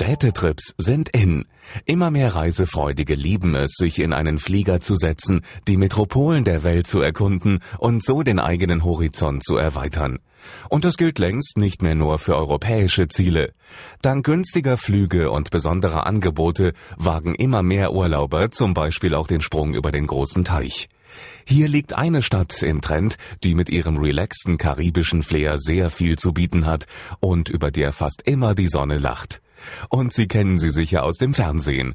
Städtetrips sind in. Immer mehr Reisefreudige lieben es, sich in einen Flieger zu setzen, die Metropolen der Welt zu erkunden und so den eigenen Horizont zu erweitern. Und das gilt längst nicht mehr nur für europäische Ziele. Dank günstiger Flüge und besonderer Angebote wagen immer mehr Urlauber zum Beispiel auch den Sprung über den großen Teich. Hier liegt eine Stadt im Trend, die mit ihrem relaxten karibischen Flair sehr viel zu bieten hat und über der fast immer die Sonne lacht. Und Sie kennen sie sicher aus dem Fernsehen.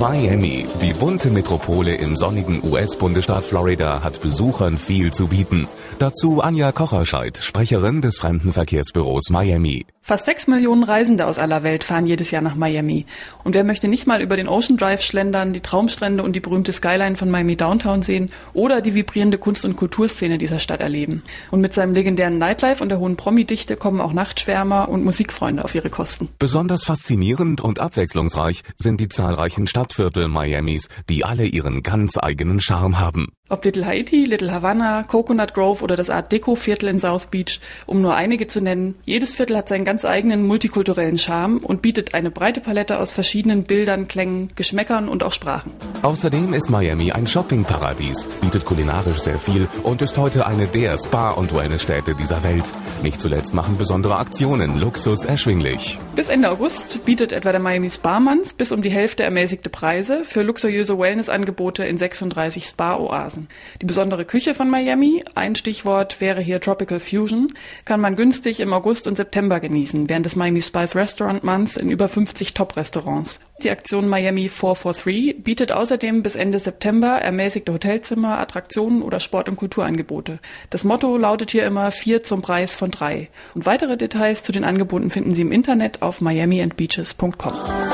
Miami, die bunte Metropole im sonnigen US-Bundesstaat Florida, hat Besuchern viel zu bieten. Dazu Anja Kocherscheid, Sprecherin des Fremdenverkehrsbüros Miami. Fast sechs Millionen Reisende aus aller Welt fahren jedes Jahr nach Miami. Und wer möchte nicht mal über den Ocean Drive schlendern, die Traumstrände und die berühmte Skyline von Miami Downtown sehen oder die vibrierende Kunst- und Kulturszene dieser Stadt erleben? Und mit seinem legendären Nightlife und der hohen Promi-Dichte kommen auch Nachtschwärmer und Musikfreunde auf ihre Kosten. Besonders faszinierend und abwechslungsreich sind die zahlreichen Stadtviertel Miamis, die alle ihren ganz eigenen Charme haben. Ob Little Haiti, Little Havana, Coconut Grove oder das Art Deco Viertel in South Beach, um nur einige zu nennen, jedes Viertel hat seinen ganz eigenen multikulturellen Charme und bietet eine breite Palette aus verschiedenen Bildern, Klängen, Geschmäckern und auch Sprachen. Außerdem ist Miami ein Shoppingparadies, bietet kulinarisch sehr viel und ist heute eine der Spa- und Wellnessstädte dieser Welt. Nicht zuletzt machen besondere Aktionen Luxus erschwinglich. Bis Ende August bietet etwa der Miami Spa Month bis um die Hälfte ermäßigte Preise für luxuriöse Wellnessangebote in 36 Spa-Oasen. Die besondere Küche von Miami, ein Stichwort wäre hier Tropical Fusion, kann man günstig im August und September genießen, während des Miami Spice Restaurant Month in über 50 Top-Restaurants. Die Aktion Miami 443 bietet außerdem bis Ende September ermäßigte Hotelzimmer, Attraktionen oder Sport- und Kulturangebote. Das Motto lautet hier immer vier zum Preis von drei. Und weitere Details zu den Angeboten finden Sie im Internet auf miamiandbeaches.com.